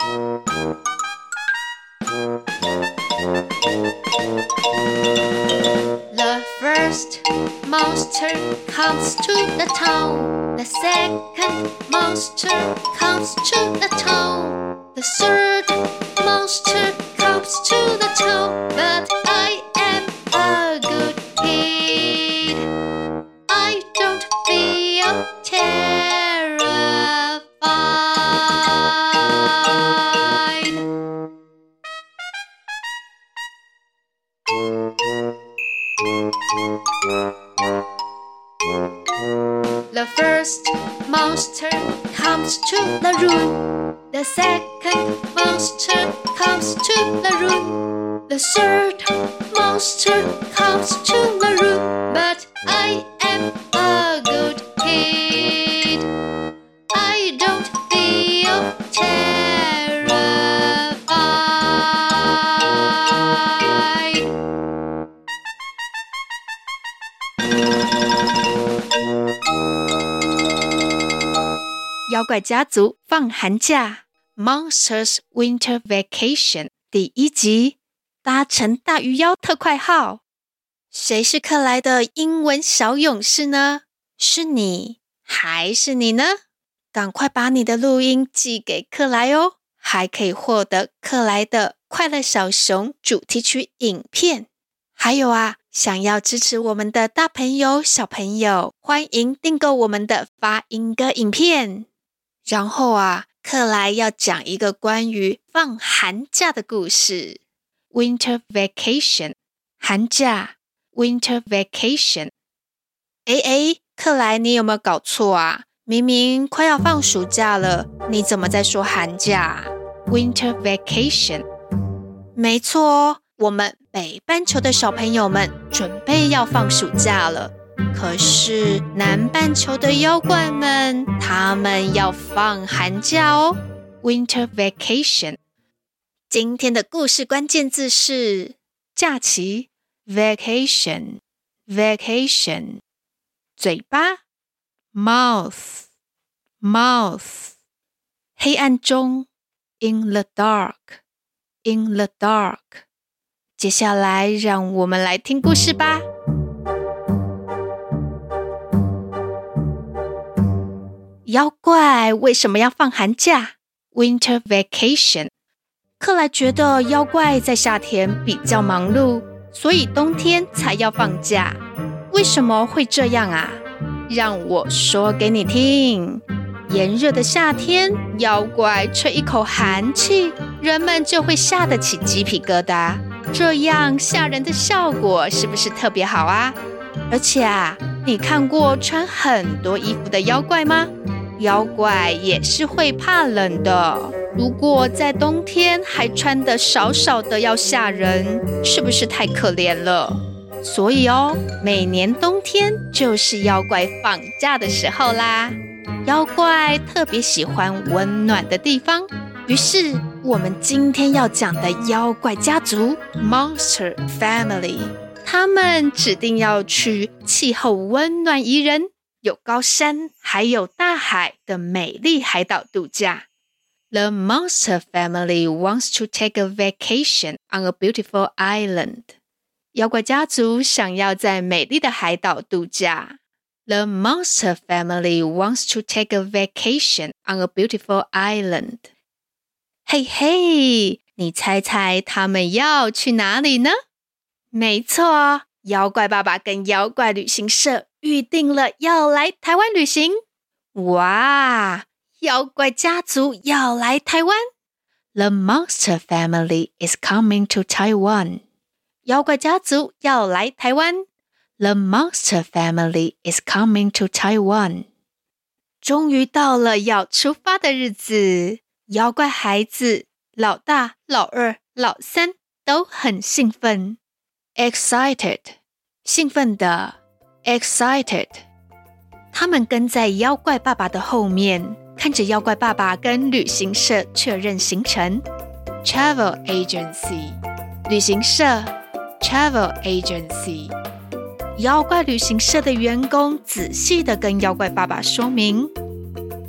The first monster comes to the town. The second monster comes to the town. The third monster comes to the town. But monster comes to the room. The second monster comes to the room. The third monster comes to the room. But I am a good kid. I don't 怪家族放寒假，Monsters Winter Vacation 第一集，搭乘大鱼妖特快号。谁是克莱的英文小勇士呢？是你还是你呢？赶快把你的录音寄给克莱哦，还可以获得克莱的快乐小熊主题曲影片。还有啊，想要支持我们的大朋友、小朋友，欢迎订购我们的发音歌影片。然后啊，克莱要讲一个关于放寒假的故事。Winter vacation，寒假。Winter vacation。哎哎，克莱，你有没有搞错啊？明明快要放暑假了，你怎么在说寒假？Winter vacation。没错哦，我们北半球的小朋友们准备要放暑假了。可是南半球的妖怪们，他们要放寒假哦，Winter vacation。今天的故事关键字是假期，vacation，vacation。嘴巴，mouth，mouth。黑暗中，in the dark，in the dark。接下来，让我们来听故事吧。妖怪为什么要放寒假？Winter vacation。克莱觉得妖怪在夏天比较忙碌，所以冬天才要放假。为什么会这样啊？让我说给你听。炎热的夏天，妖怪吹一口寒气，人们就会吓得起鸡皮疙瘩。这样吓人的效果是不是特别好啊？而且啊，你看过穿很多衣服的妖怪吗？妖怪也是会怕冷的。如果在冬天还穿得少少的，要吓人，是不是太可怜了？所以哦，每年冬天就是妖怪放假的时候啦。妖怪特别喜欢温暖的地方，于是我们今天要讲的妖怪家族 （Monster Family），他们指定要去气候温暖宜人，有高山，还有大海的美丽海岛度假。The monster family wants to take a vacation on a beautiful island. 妖怪家族想要在美丽的海岛度假。The monster family wants to take a vacation on a beautiful island. 嘿嘿，你猜猜他们要去哪里呢？没错，妖怪爸爸跟妖怪旅行社。 预定了要来台湾旅行，哇！妖怪家族要来台湾，The Monster Family is coming to Taiwan。妖怪家族要来台湾，The Monster Family is coming to Taiwan。终于到了要出发的日子，妖怪孩子老大、老二、老三都很兴奋，excited，兴奋的。Excited，他们跟在妖怪爸爸的后面，看着妖怪爸爸跟旅行社确认行程。Travel agency，旅行社。Travel agency，妖怪旅行社的员工仔细的跟妖怪爸爸说明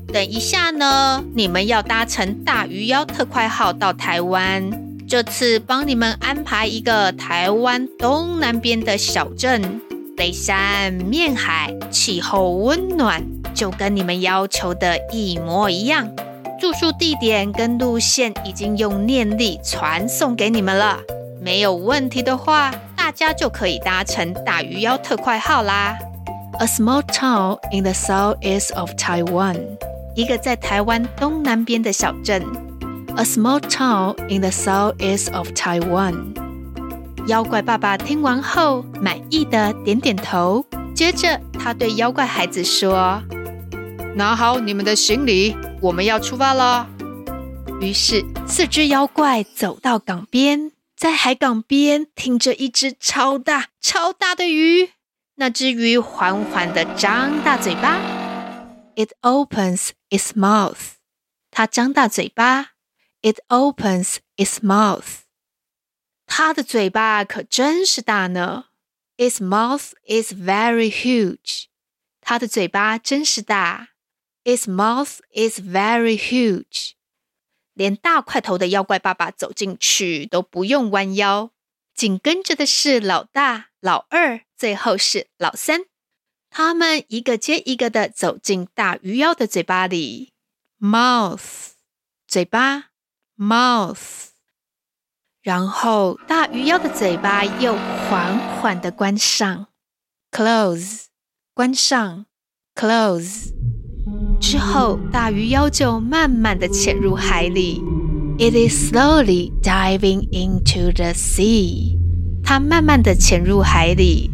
等一下呢，你们要搭乘大鱼妖特快号到台湾。这次帮你们安排一个台湾东南边的小镇，背山面海，气候温暖，就跟你们要求的一模一样。住宿地点跟路线已经用念力传送给你们了，没有问题的话，大家就可以搭乘大鱼妖特快号啦。A small town in the southeast of Taiwan，一个在台湾东南边的小镇。A small town in the southeast of Taiwan。妖怪爸爸听完后满意的点点头，接着他对妖怪孩子说：“拿好你们的行李，我们要出发了。”于是四只妖怪走到港边，在海港边停着一只超大超大的鱼。那只鱼缓缓地张大嘴巴，It opens its mouth。它张大嘴巴，It opens its mouth。它的嘴巴可真是大呢，Its mouth is very huge。它的嘴巴真是大，Its mouth is very huge。连大块头的妖怪爸爸走进去都不用弯腰。紧跟着的是老大、老二，最后是老三。他们一个接一个的走进大鱼妖的嘴巴里，mouth，嘴巴，mouth。然后大鱼妖的嘴巴又缓缓的关上，close，关上，close。之后大鱼妖就慢慢的潜入海里。It is slowly diving into the sea。它慢慢地潜入海里。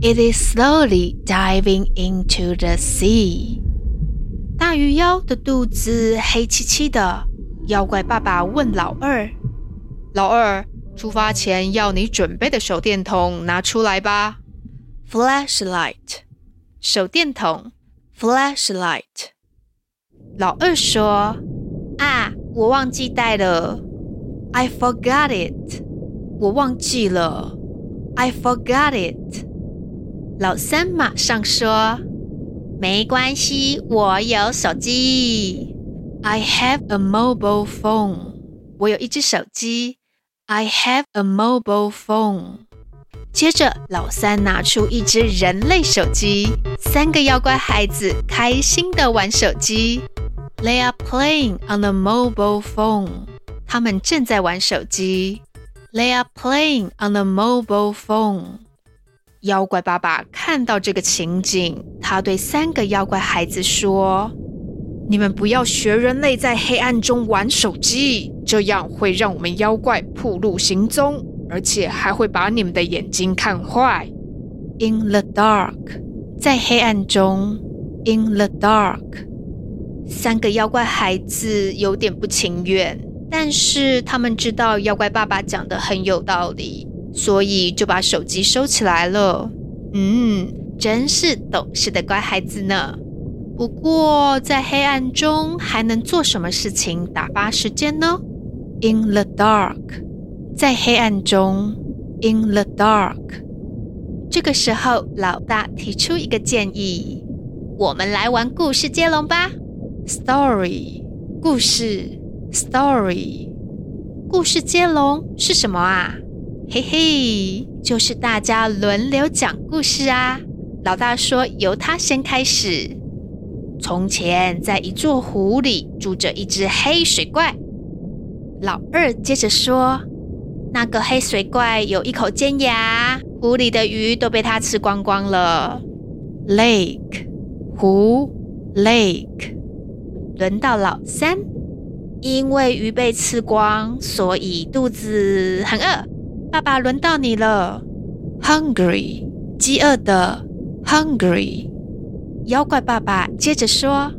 It is slowly diving into the sea。大鱼妖的肚子黑漆漆的。妖怪爸爸问老二：“老二，出发前要你准备的手电筒拿出来吧。” Flashlight，手电筒。Flashlight。老二说：“啊。”我忘记带了，I forgot it。我忘记了，I forgot it。老三马上说：“没关系，我有手机。I have a mobile phone。我有一只手机，I have a mobile phone。”接着，老三拿出一只人类手机，三个妖怪孩子开心地玩手机。They are playing on the mobile phone. 他们正在玩手机。They are playing on the mobile phone. 妖怪爸爸看到这个情景，他对三个妖怪孩子说：“你们不要学人类在黑暗中玩手机，这样会让我们妖怪暴露行踪，而且还会把你们的眼睛看坏。” In the dark，在黑暗中。In the dark。三个妖怪孩子有点不情愿，但是他们知道妖怪爸爸讲的很有道理，所以就把手机收起来了。嗯，真是懂事的乖孩子呢。不过在黑暗中还能做什么事情打发时间呢？In the dark，在黑暗中。In the dark，这个时候老大提出一个建议：我们来玩故事接龙吧。Story 故事，Story 故事接龙是什么啊？嘿嘿，就是大家轮流讲故事啊。老大说由他先开始。从前，在一座湖里住着一只黑水怪。老二接着说，那个黑水怪有一口尖牙，湖里的鱼都被它吃光光了。Lake 湖，Lake。轮到老三，因为鱼被吃光，所以肚子很饿。爸爸，轮到你了。Hungry，饥饿的。Hungry，妖怪爸爸接着说：“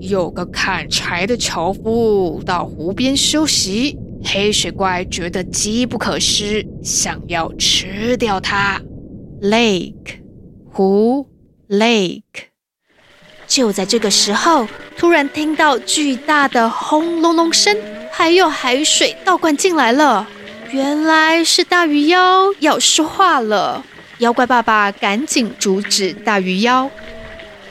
有个砍柴的樵夫到湖边休息，黑水怪觉得机不可失，想要吃掉它。Lake，湖，Lake。”就在这个时候，突然听到巨大的轰隆隆声，还有海水倒灌进来了。原来是大鱼妖要说话了。妖怪爸爸赶紧阻止大鱼妖：“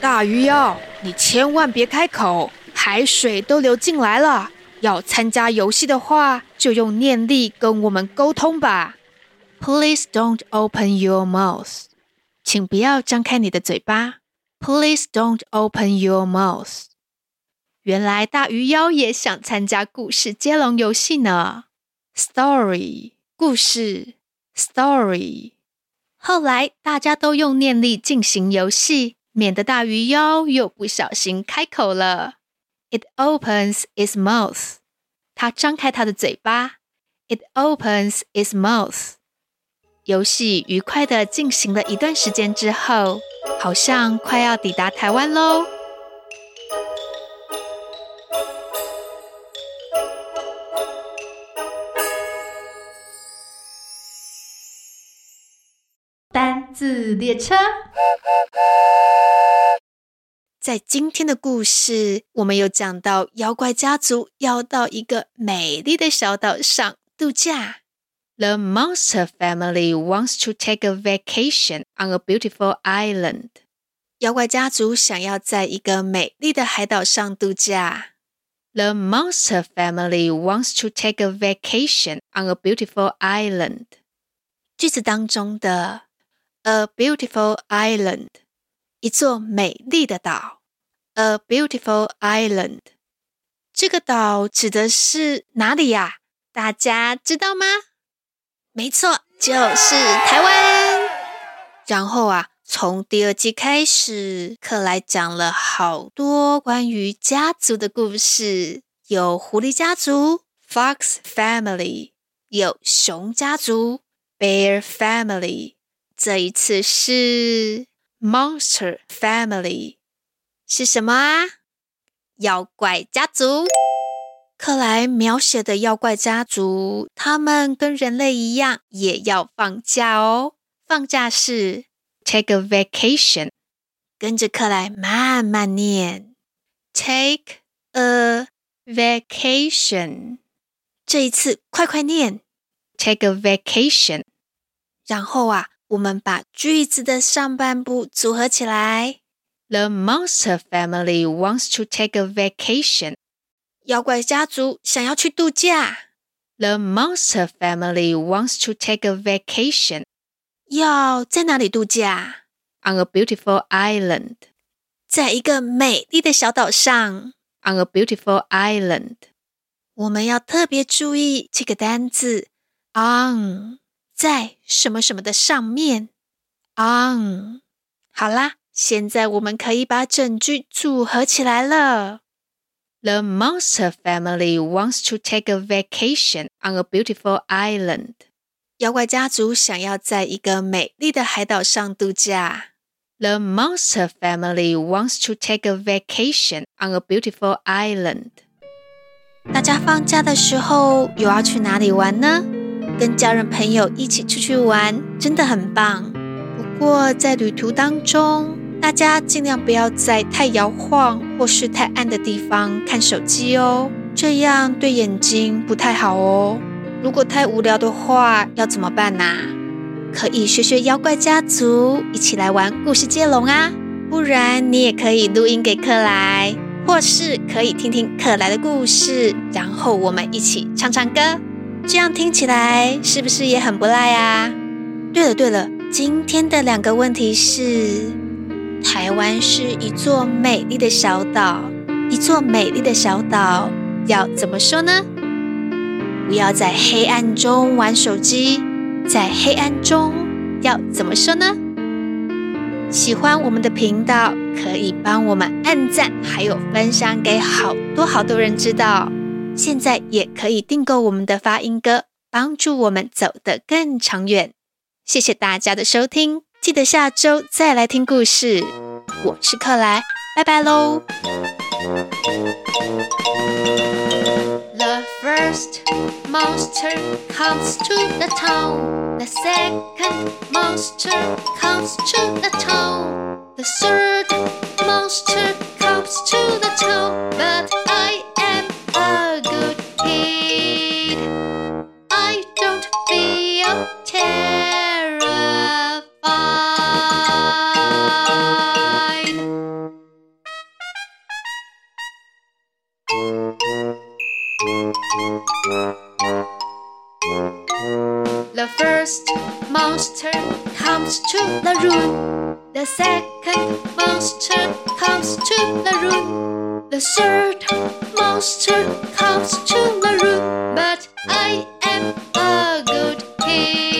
大鱼妖，你千万别开口，海水都流进来了。要参加游戏的话，就用念力跟我们沟通吧。Please don't open your mouth，请不要张开你的嘴巴。Please don't open your mouth。原来大鱼妖也想参加故事接龙游戏呢。Story，故事，Story。后来大家都用念力进行游戏，免得大鱼妖又不小心开口了。It opens its mouth。它张开它的嘴巴。It opens its mouth。游戏愉快地进行了一段时间之后，好像快要抵达台湾喽。单字列车，在今天的故事，我们有讲到妖怪家族要到一个美丽的小岛上度假。The monster family wants to take a vacation on a beautiful island。妖怪家族想要在一个美丽的海岛上度假。The monster family wants to take a vacation on a beautiful island。句子当中的 A beautiful island，一座美丽的岛。A beautiful island，这个岛指的是哪里呀？大家知道吗？没错，就是台湾。然后啊，从第二季开始，克莱讲了好多关于家族的故事，有狐狸家族 （Fox Family），有熊家族 （Bear Family）。这一次是 Monster Family，是什么啊？妖怪家族。克莱描写的妖怪家族，他们跟人类一样，也要放假哦。放假是 take a vacation，跟着克莱慢慢念，take a vacation。这一次快快念，take a vacation。然后啊。 我们把句子的上半部组合起来。The monster family wants to take a vacation。妖怪家族想要去度假。The monster family wants to take a vacation。要在哪里度假？On a beautiful island。在一个美丽的小岛上。On a beautiful island。我们要特别注意这个单字 on。 在什么什么的上面，on。好啦，现在我们可以把整句组合起来了。The monster family wants to take a vacation on a beautiful island。妖怪家族想要在一个美丽的海岛上度假。The monster family wants to take a vacation on a beautiful island。大家放假的时候，有要去哪里玩呢？跟家人朋友一起出去玩，真的很棒。不过在旅途当中，大家尽量不要在太摇晃或是太暗的地方看手机哦，这样对眼睛不太好哦。如果太无聊的话，要怎么办呢？可以学学妖怪家族，一起来玩故事接龙啊！不然你也可以录音给克莱，或是可以听听克莱的故事，然后我们一起唱唱歌。这样听起来是不是也很不赖啊？对了对了，今天的两个问题是：台湾是一座美丽的小岛，一座美丽的小岛要怎么说呢？不要在黑暗中玩手机，在黑暗中要怎么说呢？喜欢我们的频道，可以帮我们按赞，还有分享给好多好多人知道。现在也可以订购我们的发音歌，帮助我们走得更长远。谢谢大家的收听，记得下周再来听故事。我是克莱，拜拜喽。The first monster comes to the town. The second monster comes to the town. The The second monster comes to the room. The third monster comes to the room. But I am a good kid.